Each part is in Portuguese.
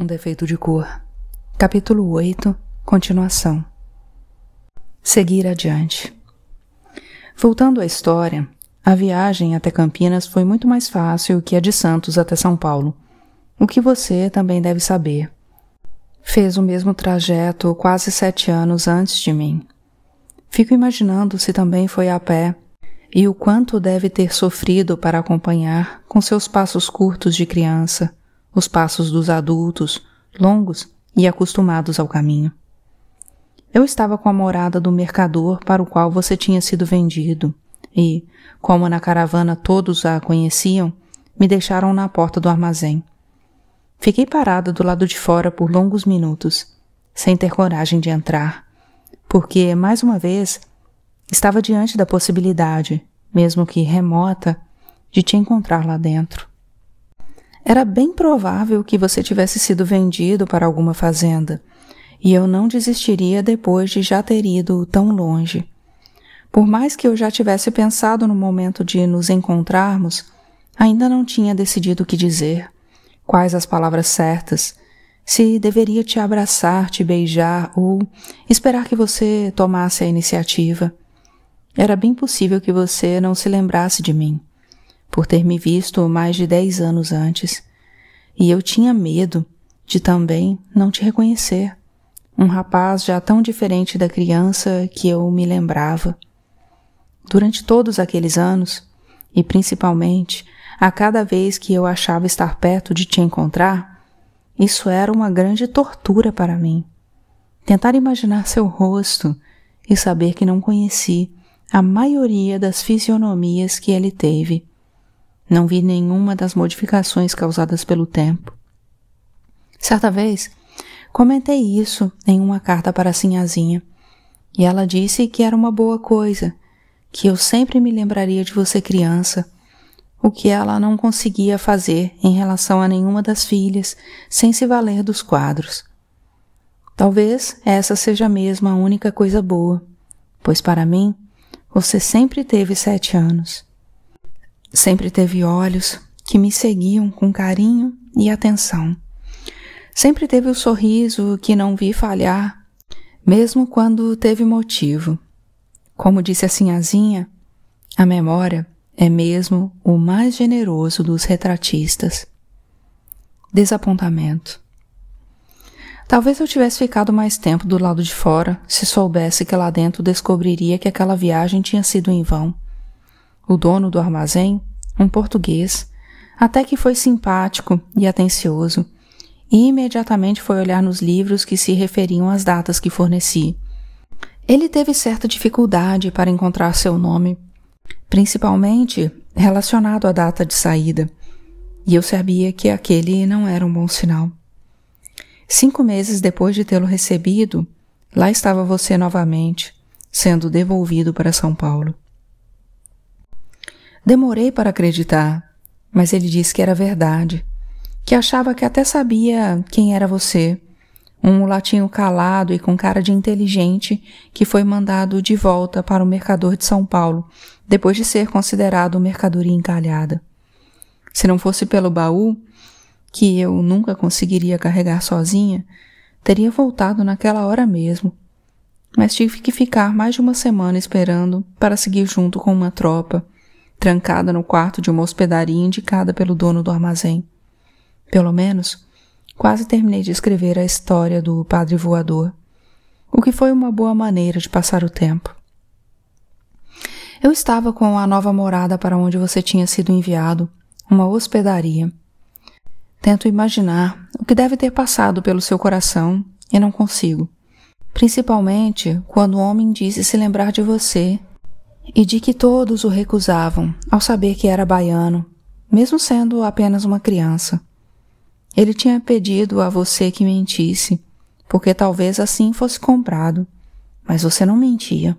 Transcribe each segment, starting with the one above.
Um defeito de cor. Capítulo 8 Continuação. Seguir adiante. Voltando à história, a viagem até Campinas foi muito mais fácil que a de Santos até São Paulo, o que você também deve saber. Fez o mesmo trajeto quase sete anos antes de mim. Fico imaginando se também foi a pé e o quanto deve ter sofrido para acompanhar, com seus passos curtos de criança, os passos dos adultos, longos e acostumados ao caminho. Eu estava com a morada do mercador para o qual você tinha sido vendido, e, como na caravana todos a conheciam, me deixaram na porta do armazém. Fiquei parada do lado de fora por longos minutos, sem ter coragem de entrar, porque, mais uma vez, estava diante da possibilidade, mesmo que remota, de te encontrar lá dentro. Era bem provável que você tivesse sido vendido para alguma fazenda, e eu não desistiria depois de já ter ido tão longe. Por mais que eu já tivesse pensado no momento de nos encontrarmos, ainda não tinha decidido o que dizer, quais as palavras certas, se deveria te abraçar, te beijar ou esperar que você tomasse a iniciativa. Era bem possível que você não se lembrasse de mim por ter me visto mais de dez anos antes, e eu tinha medo de também não te reconhecer, um rapaz já tão diferente da criança que eu me lembrava. Durante todos aqueles anos, e principalmente a cada vez que eu achava estar perto de te encontrar, isso era uma grande tortura para mim. Tentar imaginar seu rosto e saber que não conheci a maioria das fisionomias que ele teve não vi nenhuma das modificações causadas pelo tempo. Certa vez, comentei isso em uma carta para a Sinhazinha, e ela disse que era uma boa coisa, que eu sempre me lembraria de você criança, o que ela não conseguia fazer em relação a nenhuma das filhas, sem se valer dos quadros. Talvez essa seja mesmo a única coisa boa, pois para mim você sempre teve sete anos. Sempre teve olhos que me seguiam com carinho e atenção. Sempre teve o sorriso que não vi falhar, mesmo quando teve motivo. Como disse a sinhazinha, a memória é mesmo o mais generoso dos retratistas. Desapontamento. Talvez eu tivesse ficado mais tempo do lado de fora se soubesse que lá dentro descobriria que aquela viagem tinha sido em vão. O dono do armazém, um português, até que foi simpático e atencioso, e imediatamente foi olhar nos livros que se referiam às datas que forneci. Ele teve certa dificuldade para encontrar seu nome, principalmente relacionado à data de saída, e eu sabia que aquele não era um bom sinal. Cinco meses depois de tê-lo recebido, lá estava você novamente, sendo devolvido para São Paulo. Demorei para acreditar, mas ele disse que era verdade, que achava que até sabia quem era você. Um mulatinho calado e com cara de inteligente que foi mandado de volta para o mercador de São Paulo, depois de ser considerado mercadoria encalhada. Se não fosse pelo baú, que eu nunca conseguiria carregar sozinha, teria voltado naquela hora mesmo. Mas tive que ficar mais de uma semana esperando para seguir junto com uma tropa trancada no quarto de uma hospedaria indicada pelo dono do armazém. Pelo menos, quase terminei de escrever a história do padre voador, o que foi uma boa maneira de passar o tempo. Eu estava com a nova morada para onde você tinha sido enviado, uma hospedaria. Tento imaginar o que deve ter passado pelo seu coração e não consigo. Principalmente quando o homem disse se lembrar de você e de que todos o recusavam ao saber que era baiano, mesmo sendo apenas uma criança. Ele tinha pedido a você que mentisse, porque talvez assim fosse comprado, mas você não mentia.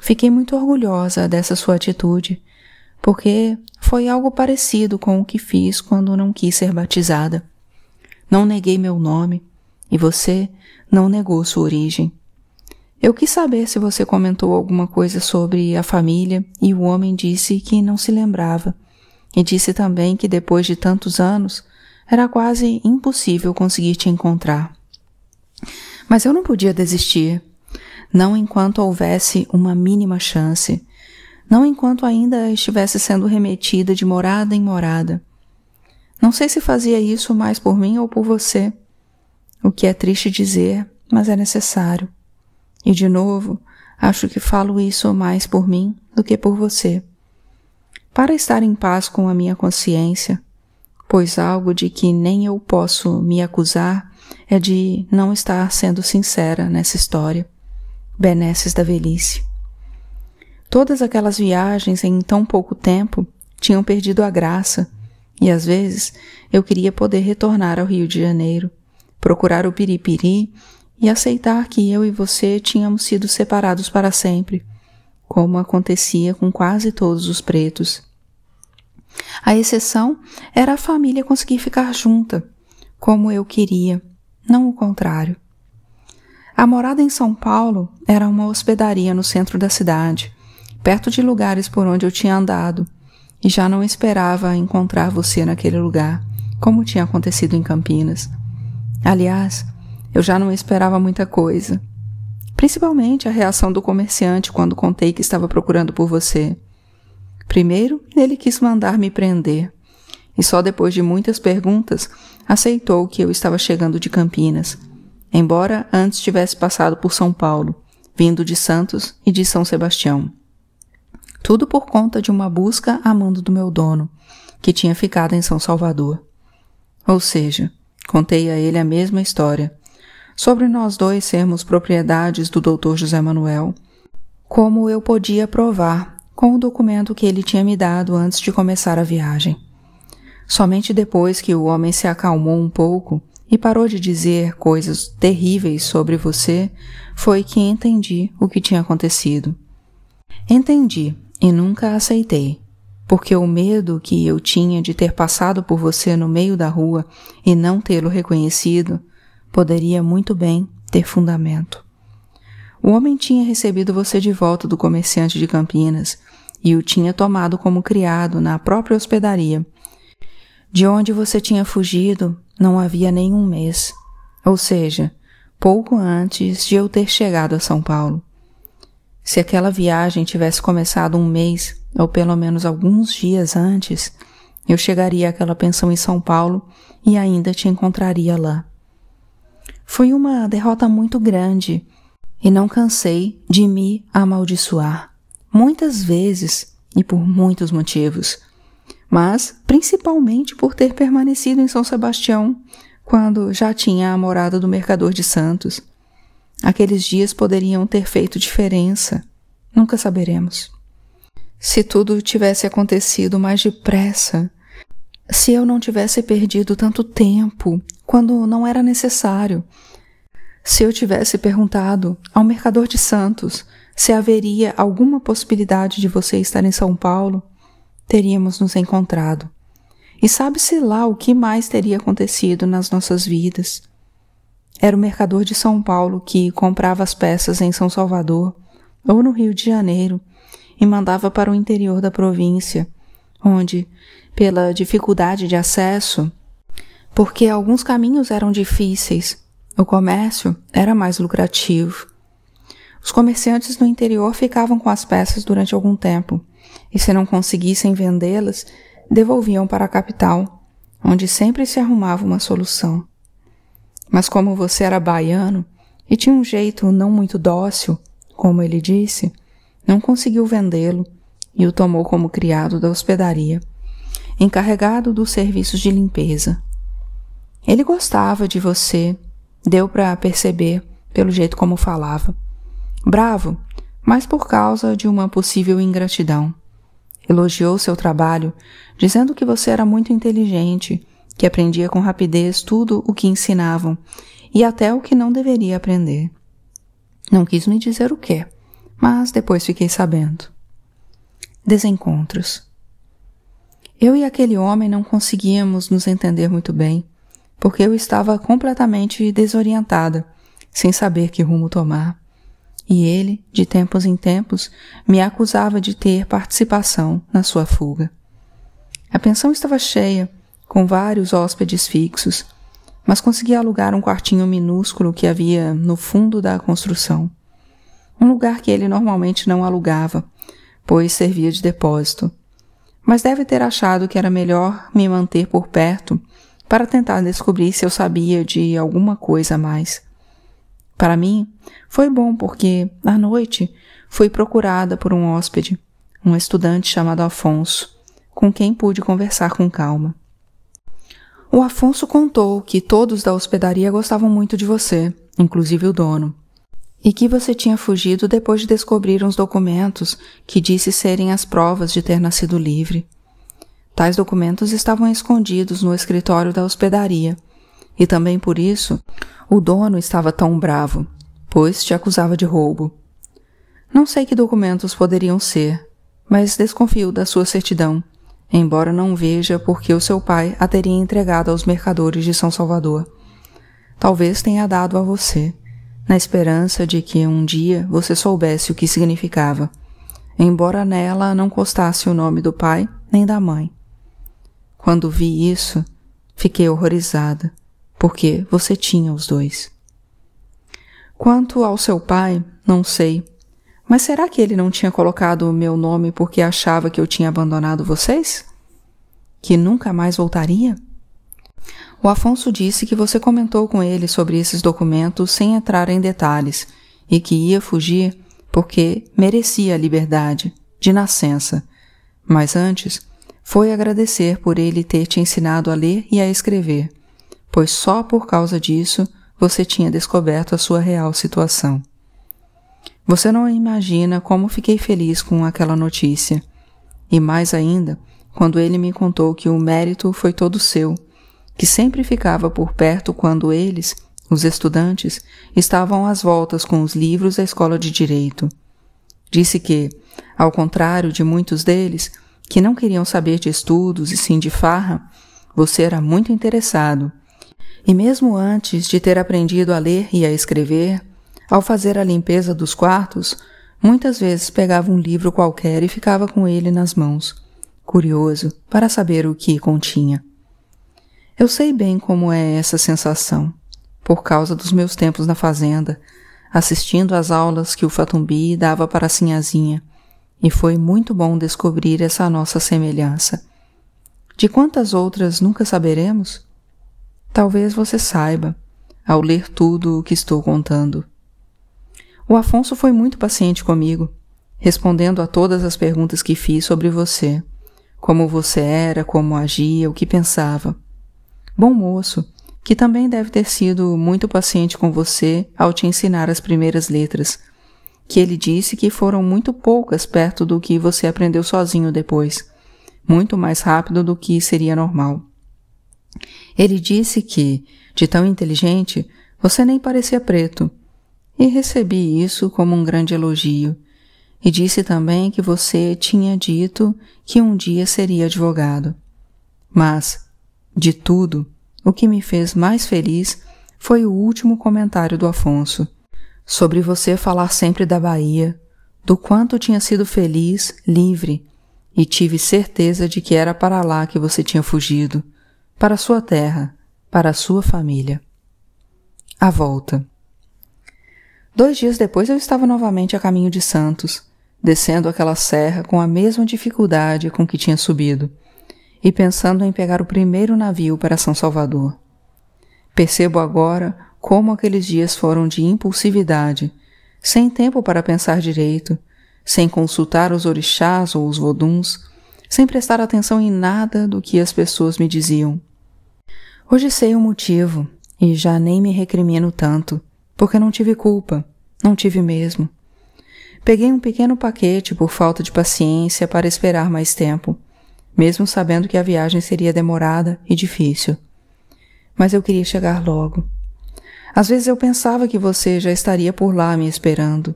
Fiquei muito orgulhosa dessa sua atitude, porque foi algo parecido com o que fiz quando não quis ser batizada. Não neguei meu nome e você não negou sua origem. Eu quis saber se você comentou alguma coisa sobre a família e o homem disse que não se lembrava. E disse também que depois de tantos anos era quase impossível conseguir te encontrar. Mas eu não podia desistir, não enquanto houvesse uma mínima chance, não enquanto ainda estivesse sendo remetida de morada em morada. Não sei se fazia isso mais por mim ou por você, o que é triste dizer, mas é necessário. E de novo, acho que falo isso mais por mim do que por você. Para estar em paz com a minha consciência, pois algo de que nem eu posso me acusar é de não estar sendo sincera nessa história. Benesses da velhice. Todas aquelas viagens em tão pouco tempo tinham perdido a graça, e às vezes eu queria poder retornar ao Rio de Janeiro, procurar o piripiri e aceitar que eu e você tínhamos sido separados para sempre, como acontecia com quase todos os pretos. A exceção era a família conseguir ficar junta, como eu queria, não o contrário. A morada em São Paulo era uma hospedaria no centro da cidade, perto de lugares por onde eu tinha andado, e já não esperava encontrar você naquele lugar, como tinha acontecido em Campinas. Aliás, eu já não esperava muita coisa, principalmente a reação do comerciante quando contei que estava procurando por você. Primeiro, ele quis mandar me prender, e só depois de muitas perguntas aceitou que eu estava chegando de Campinas, embora antes tivesse passado por São Paulo, vindo de Santos e de São Sebastião. Tudo por conta de uma busca a mando do meu dono, que tinha ficado em São Salvador. Ou seja, contei a ele a mesma história, sobre nós dois sermos propriedades do Dr. José Manuel, como eu podia provar com o documento que ele tinha me dado antes de começar a viagem. Somente depois que o homem se acalmou um pouco e parou de dizer coisas terríveis sobre você, foi que entendi o que tinha acontecido. Entendi e nunca aceitei, porque o medo que eu tinha de ter passado por você no meio da rua e não tê-lo reconhecido poderia muito bem ter fundamento. O homem tinha recebido você de volta do comerciante de Campinas e o tinha tomado como criado na própria hospedaria. De onde você tinha fugido não havia nem um mês, ou seja, pouco antes de eu ter chegado a São Paulo. Se aquela viagem tivesse começado um mês, ou pelo menos alguns dias antes, eu chegaria àquela pensão em São Paulo e ainda te encontraria lá. Foi uma derrota muito grande e não cansei de me amaldiçoar muitas vezes e por muitos motivos, mas principalmente por ter permanecido em São Sebastião quando já tinha a morada do mercador de Santos. Aqueles dias poderiam ter feito diferença. Nunca saberemos. Se tudo tivesse acontecido mais depressa, se eu não tivesse perdido tanto tempo quando não era necessário, se eu tivesse perguntado ao mercador de Santos se haveria alguma possibilidade de você estar em São Paulo, teríamos nos encontrado. E sabe-se lá o que mais teria acontecido nas nossas vidas. Era o mercador de São Paulo que comprava as peças em São Salvador ou no Rio de Janeiro e mandava para o interior da província, onde, pela dificuldade de acesso, porque alguns caminhos eram difíceis, o comércio era mais lucrativo. Os comerciantes no interior ficavam com as peças durante algum tempo, e se não conseguissem vendê-las, devolviam para a capital, onde sempre se arrumava uma solução. Mas como você era baiano e tinha um jeito não muito dócil, como ele disse, não conseguiu vendê-lo e o tomou como criado da hospedaria, encarregado dos serviços de limpeza. Ele gostava de você, deu para perceber pelo jeito como falava bravo, mas por causa de uma possível ingratidão. Elogiou seu trabalho, dizendo que você era muito inteligente, que aprendia com rapidez tudo o que ensinavam e até o que não deveria aprender. Não quis me dizer o que, mas depois fiquei sabendo. Desencontros. Eu e aquele homem não conseguíamos nos entender muito bem, porque eu estava completamente desorientada, sem saber que rumo tomar e ele, de tempos em tempos, me acusava de ter participação na sua fuga. A pensão estava cheia, com vários hóspedes fixos, mas consegui alugar um quartinho minúsculo que havia no fundo da construção. Um lugar que ele normalmente não alugava, pois servia de depósito. Mas deve ter achado que era melhor me manter por perto para tentar descobrir se eu sabia de alguma coisa a mais. Para mim, foi bom porque, à noite, fui procurada por um hóspede, um estudante chamado Afonso, com quem pude conversar com calma. O Afonso contou que todos da hospedaria gostavam muito de você, inclusive o dono, e que você tinha fugido depois de descobrir uns documentos que disse serem as provas de ter nascido livre. Tais documentos estavam escondidos no escritório da hospedaria, e também por isso o dono estava tão bravo, pois te acusava de roubo. Não sei que documentos poderiam ser, mas desconfio da sua certidão embora não veja por que o seu pai a teria entregado aos mercadores de São Salvador. Talvez tenha dado a você, na esperança de que um dia você soubesse o que significava, embora nela não constasse o nome do pai nem da mãe. Quando vi isso, fiquei horrorizada, porque você tinha os dois. Quanto ao seu pai, não sei mas será que ele não tinha colocado o meu nome porque achava que eu tinha abandonado vocês? Que nunca mais voltaria? O Afonso disse que você comentou com ele sobre esses documentos sem entrar em detalhes e que ia fugir porque merecia a liberdade, de nascença. Mas antes, foi agradecer por ele ter te ensinado a ler e a escrever, pois só por causa disso você tinha descoberto a sua real situação. Você não imagina como fiquei feliz com aquela notícia. E mais ainda, quando ele me contou que o mérito foi todo seu, que sempre ficava por perto quando eles, os estudantes, estavam às voltas com os livros da escola de direito. Disse que, ao contrário de muitos deles, que não queriam saber de estudos e sim de farra, você era muito interessado. E mesmo antes de ter aprendido a ler e a escrever, ao fazer a limpeza dos quartos, muitas vezes pegava um livro qualquer e ficava com ele nas mãos, curioso para saber o que continha. Eu sei bem como é essa sensação, por causa dos meus tempos na fazenda, assistindo às aulas que o Fatumbi dava para a Sinhazinha, e foi muito bom descobrir essa nossa semelhança. De quantas outras nunca saberemos? Talvez você saiba, ao ler tudo o que estou contando. O Afonso foi muito paciente comigo, respondendo a todas as perguntas que fiz sobre você, como você era, como agia, o que pensava. Bom moço, que também deve ter sido muito paciente com você ao te ensinar as primeiras letras, que ele disse que foram muito poucas perto do que você aprendeu sozinho depois, muito mais rápido do que seria normal. Ele disse que, de tão inteligente, você nem parecia preto, e recebi isso como um grande elogio. E disse também que você tinha dito que um dia seria advogado. Mas, de tudo, o que me fez mais feliz foi o último comentário do Afonso, sobre você falar sempre da Bahia, do quanto tinha sido feliz, livre, e tive certeza de que era para lá que você tinha fugido, para sua terra, para sua família. A volta. Dois dias depois eu estava novamente a caminho de Santos, descendo aquela serra com a mesma dificuldade com que tinha subido, e pensando em pegar o primeiro navio para São Salvador. Percebo agora como aqueles dias foram de impulsividade, sem tempo para pensar direito, sem consultar os orixás ou os voduns, sem prestar atenção em nada do que as pessoas me diziam. Hoje sei o motivo e já nem me recrimino tanto porque não tive culpa, não tive mesmo. Peguei um pequeno paquete por falta de paciência para esperar mais tempo, mesmo sabendo que a viagem seria demorada e difícil. Mas eu queria chegar logo. Às vezes eu pensava que você já estaria por lá me esperando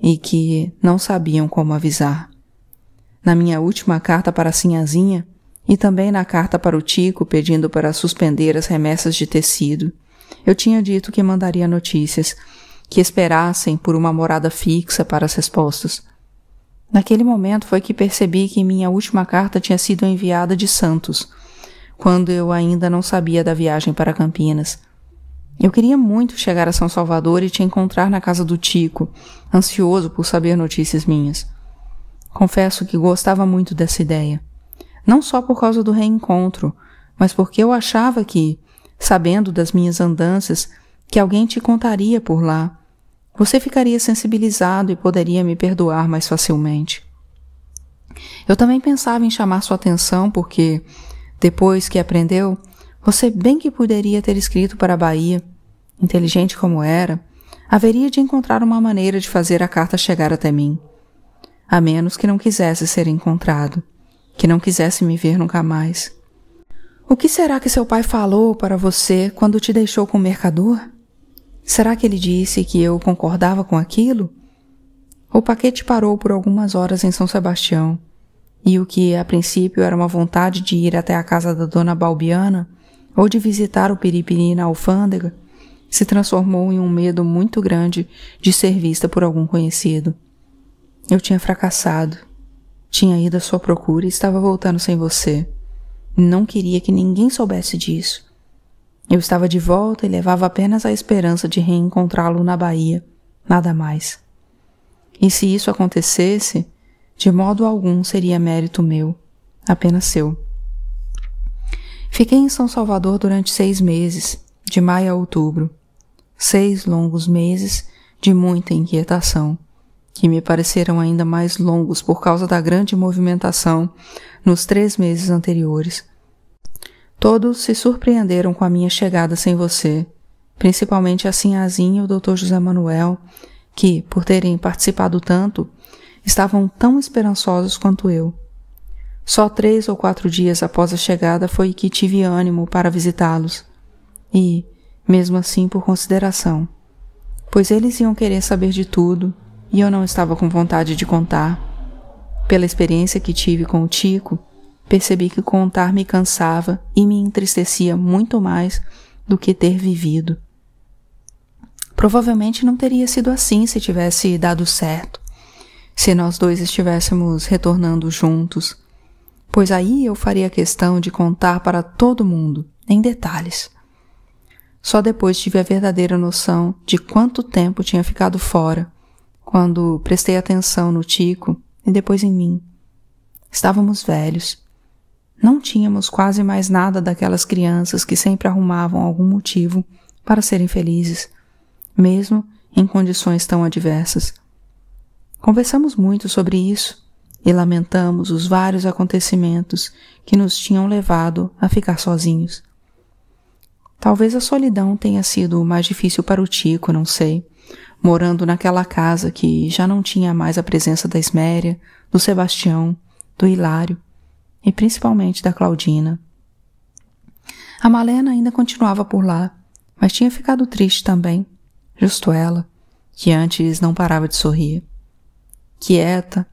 e que não sabiam como avisar. Na minha última carta para a Sinhazinha e também na carta para o Tico pedindo para suspender as remessas de tecido, eu tinha dito que mandaria notícias, que esperassem por uma morada fixa para as respostas. Naquele momento foi que percebi que minha última carta tinha sido enviada de Santos, quando eu ainda não sabia da viagem para Campinas. Eu queria muito chegar a São Salvador e te encontrar na casa do Tico, ansioso por saber notícias minhas. Confesso que gostava muito dessa ideia. Não só por causa do reencontro, mas porque eu achava que, sabendo das minhas andanças, que alguém te contaria por lá. Você ficaria sensibilizado e poderia me perdoar mais facilmente. Eu também pensava em chamar sua atenção porque, depois que aprendeu, você bem que poderia ter escrito para a Bahia. Inteligente como era, haveria de encontrar uma maneira de fazer a carta chegar até mim. A menos que não quisesse ser encontrado, que não quisesse me ver nunca mais. O que será que seu pai falou para você quando te deixou com o mercador? Será que ele disse que eu concordava com aquilo? O paquete parou por algumas horas em São Sebastião, e o que a princípio era uma vontade de ir até a casa da dona Balbiana ou de visitar o Piripiri na alfândega se transformou em um medo muito grande de ser vista por algum conhecido. Eu tinha fracassado. Tinha ido à sua procura e estava voltando sem você. Não queria que ninguém soubesse disso. Eu estava de volta e levava apenas a esperança de reencontrá-lo na Bahia, nada mais. E se isso acontecesse, de modo algum seria mérito meu, apenas seu. Fiquei em São Salvador durante seis meses, de maio a outubro. Seis longos meses de muita inquietação, que me pareceram ainda mais longos por causa da grande movimentação nos três meses anteriores Todos se surpreenderam com a minha chegada sem você, principalmente a Sinhazinha e o Dr. José Manuel, que, por terem participado tanto, estavam tão esperançosos quanto eu. Só três ou quatro dias após a chegada foi que tive ânimo para visitá-los. E, mesmo assim, por consideração, pois eles iam querer saber de tudo e eu não estava com vontade de contar. Pela experiência que tive com o Tico, percebi que contar me cansava e me entristecia muito mais do que ter vivido. Provavelmente não teria sido assim se tivesse dado certo, se nós dois estivéssemos retornando juntos, pois aí eu faria questão de contar para todo mundo, em detalhes. Só depois tive a verdadeira noção de quanto tempo tinha ficado fora, quando prestei atenção no Tico e depois em mim. Estávamos velhos não tínhamos quase mais nada daquelas crianças que sempre arrumavam algum motivo para serem felizes, mesmo em condições tão adversas. Conversamos muito sobre isso e lamentamos os vários acontecimentos que nos tinham levado a ficar sozinhos. Talvez a solidão tenha sido mais difícil para o Tico, não sei, morando naquela casa que já não tinha mais a presença da Esméria, do Sebastião, do Hilário e principalmente da Claudina. A Malena ainda continuava por lá, mas tinha ficado triste também, justo ela, que antes não parava de sorrir. Quieta,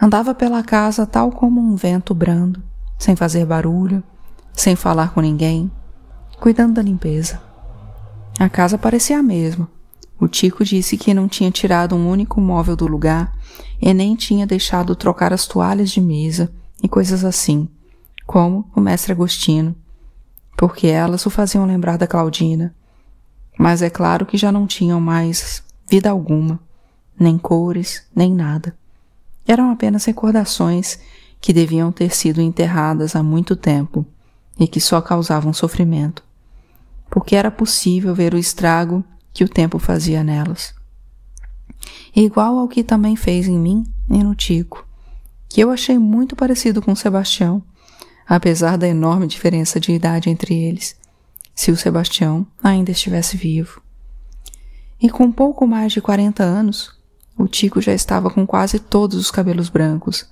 andava pela casa tal como um vento brando, sem fazer barulho, sem falar com ninguém, cuidando da limpeza. A casa parecia a mesma. O Tico disse que não tinha tirado um único móvel do lugar e nem tinha deixado trocar as toalhas de mesa e coisas assim, como o mestre Agostino, porque elas o faziam lembrar da Claudina. Mas é claro que já não tinham mais vida alguma, nem cores, nem nada. Eram apenas recordações que deviam ter sido enterradas há muito tempo e que só causavam sofrimento, porque era possível ver o estrago que o tempo fazia nelas. Igual ao que também fez em mim e no Tico que eu achei muito parecido com Sebastião, apesar da enorme diferença de idade entre eles, se o Sebastião ainda estivesse vivo. E com pouco mais de 40 anos, o Tico já estava com quase todos os cabelos brancos.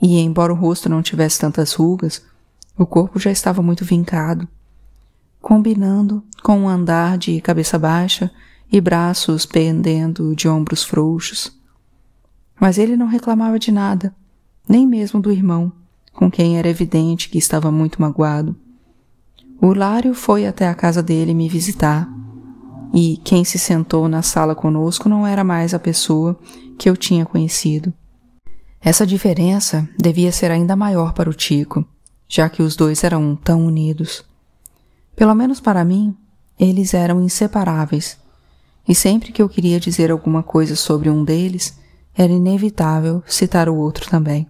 E, embora o rosto não tivesse tantas rugas, o corpo já estava muito vincado, combinando com um andar de cabeça baixa e braços pendendo de ombros frouxos. Mas ele não reclamava de nada, nem mesmo do irmão, com quem era evidente que estava muito magoado. O Lário foi até a casa dele me visitar, e quem se sentou na sala conosco não era mais a pessoa que eu tinha conhecido. Essa diferença devia ser ainda maior para o Tico, já que os dois eram tão unidos. Pelo menos para mim, eles eram inseparáveis, e sempre que eu queria dizer alguma coisa sobre um deles, era inevitável citar o outro também.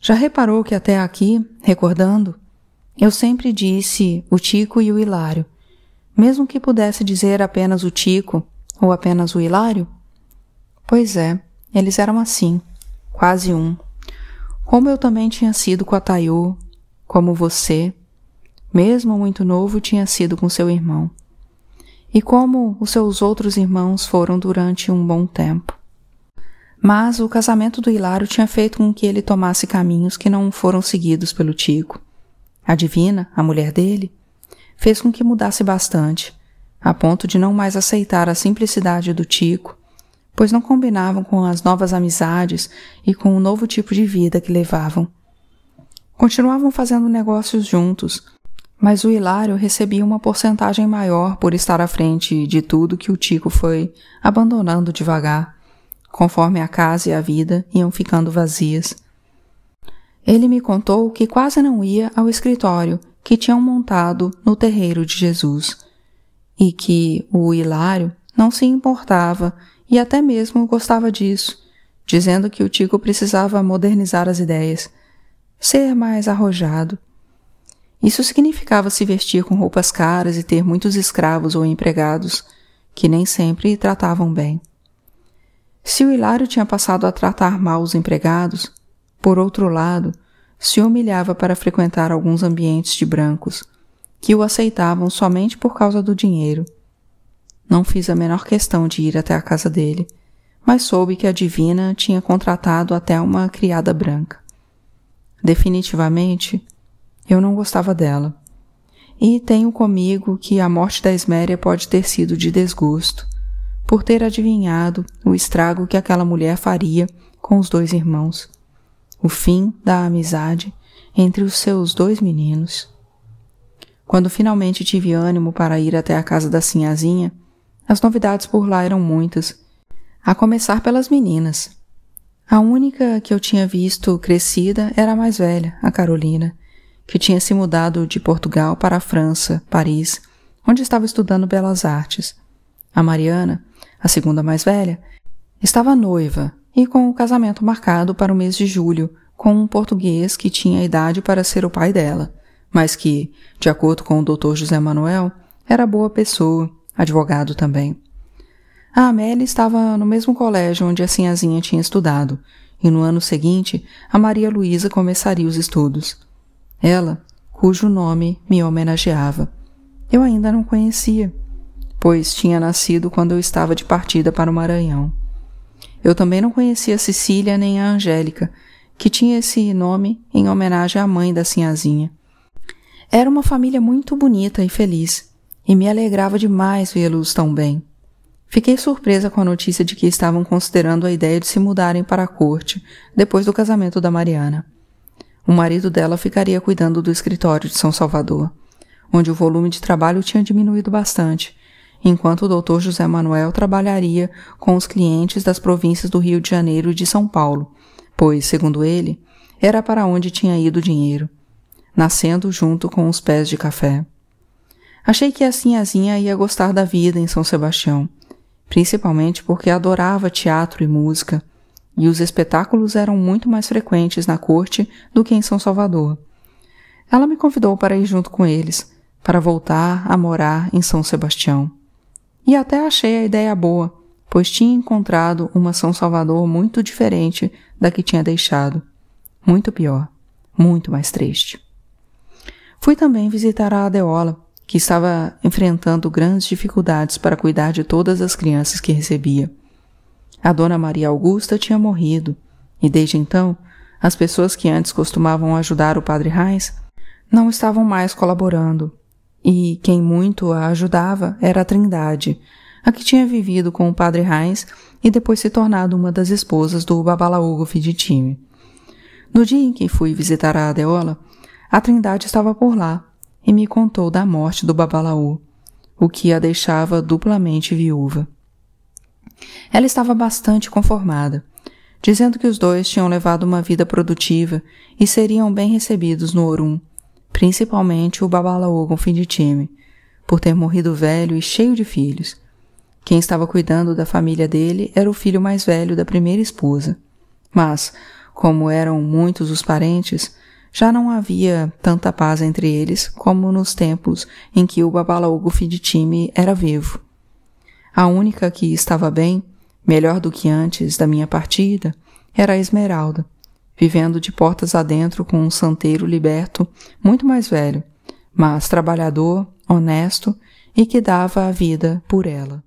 Já reparou que até aqui, recordando, eu sempre disse o Tico e o Hilário, mesmo que pudesse dizer apenas o Tico ou apenas o Hilário? Pois é, eles eram assim, quase um. Como eu também tinha sido com a Taiô, como você, mesmo muito novo, tinha sido com seu irmão. E como os seus outros irmãos foram durante um bom tempo. Mas o casamento do Hilário tinha feito com que ele tomasse caminhos que não foram seguidos pelo Tico. A Divina, a mulher dele, fez com que mudasse bastante, a ponto de não mais aceitar a simplicidade do Tico, pois não combinavam com as novas amizades e com o novo tipo de vida que levavam. Continuavam fazendo negócios juntos, mas o Hilário recebia uma porcentagem maior por estar à frente de tudo que o Tico foi abandonando devagar, conforme a casa e a vida iam ficando vazias. Ele me contou que quase não ia ao escritório que tinham montado no terreiro de Jesus e que o Hilário não se importava e até mesmo gostava disso, dizendo que o Tico precisava modernizar as ideias, ser mais arrojado. Isso significava se vestir com roupas caras e ter muitos escravos ou empregados, que nem sempre tratavam bem. Se o Hilário tinha passado a tratar mal os empregados, por outro lado, se humilhava para frequentar alguns ambientes de brancos, que o aceitavam somente por causa do dinheiro. Não fiz a menor questão de ir até a casa dele, mas soube que a divina tinha contratado até uma criada branca. Definitivamente, eu não gostava dela. E tenho comigo que a morte da Esméria pode ter sido de desgosto, por ter adivinhado o estrago que aquela mulher faria com os dois irmãos o fim da amizade entre os seus dois meninos. Quando finalmente tive ânimo para ir até a casa da Sinhazinha, as novidades por lá eram muitas, a começar pelas meninas. A única que eu tinha visto crescida era a mais velha, a Carolina, que tinha se mudado de Portugal para a França, Paris, onde estava estudando belas artes. A Mariana, a segunda mais velha, estava noiva e com o casamento marcado para o mês de julho com um português que tinha idade para ser o pai dela, mas que, de acordo com o Dr. José Manuel, era boa pessoa, advogado também. A Amélia estava no mesmo colégio onde a Sinhazinha tinha estudado, e no ano seguinte a Maria Luísa começaria os estudos. Ela, cujo nome me homenageava. Eu ainda não conhecia, pois tinha nascido quando eu estava de partida para o Maranhão. Eu também não conhecia Cecília nem a Angélica, que tinha esse nome em homenagem à mãe da Sinhazinha. Era uma família muito bonita e feliz, e me alegrava demais vê-los tão bem. Fiquei surpresa com a notícia de que estavam considerando a ideia de se mudarem para a corte depois do casamento da Mariana. O marido dela ficaria cuidando do escritório de São Salvador, onde o volume de trabalho tinha diminuído bastante, enquanto o Dr. José Manuel trabalharia com os clientes das províncias do Rio de Janeiro e de São Paulo, pois, segundo ele, era para onde tinha ido o dinheiro, nascendo junto com os pés de café. Achei que a Sinhazinha ia gostar da vida em São Sebastião, principalmente porque adorava teatro e música, e os espetáculos eram muito mais frequentes na corte do que em São Salvador. Ela me convidou para ir junto com eles, para voltar a morar em São Sebastião. E até achei a ideia boa, pois tinha encontrado uma São Salvador muito diferente da que tinha deixado. Muito pior, muito mais triste. Fui também visitar a Adeola, que estava enfrentando grandes dificuldades para cuidar de todas as crianças que recebia. A dona Maria Augusta tinha morrido, e desde então, as pessoas que antes costumavam ajudar o padre Reis não estavam mais colaborando e quem muito a ajudava era a Trindade, a que tinha vivido com o padre Reis e depois se tornado uma das esposas do Babalaúgo Fiditime. No dia em que fui visitar a Adeola, a Trindade estava por lá e me contou da morte do Babalaú, o que a deixava duplamente viúva. Ela estava bastante conformada. dizendo que os dois tinham levado uma vida produtiva e seriam bem recebidos no Orum, principalmente o Babalaogon fim de time, por ter morrido velho e cheio de filhos. Quem estava cuidando da família dele era o filho mais velho da primeira esposa. Mas, como eram muitos os parentes, já não havia tanta paz entre eles como nos tempos em que o Babalaogo time era vivo. A única que estava bem, melhor do que antes da minha partida, era a Esmeralda, vivendo de portas adentro com um santeiro liberto muito mais velho, mas trabalhador, honesto e que dava a vida por ela.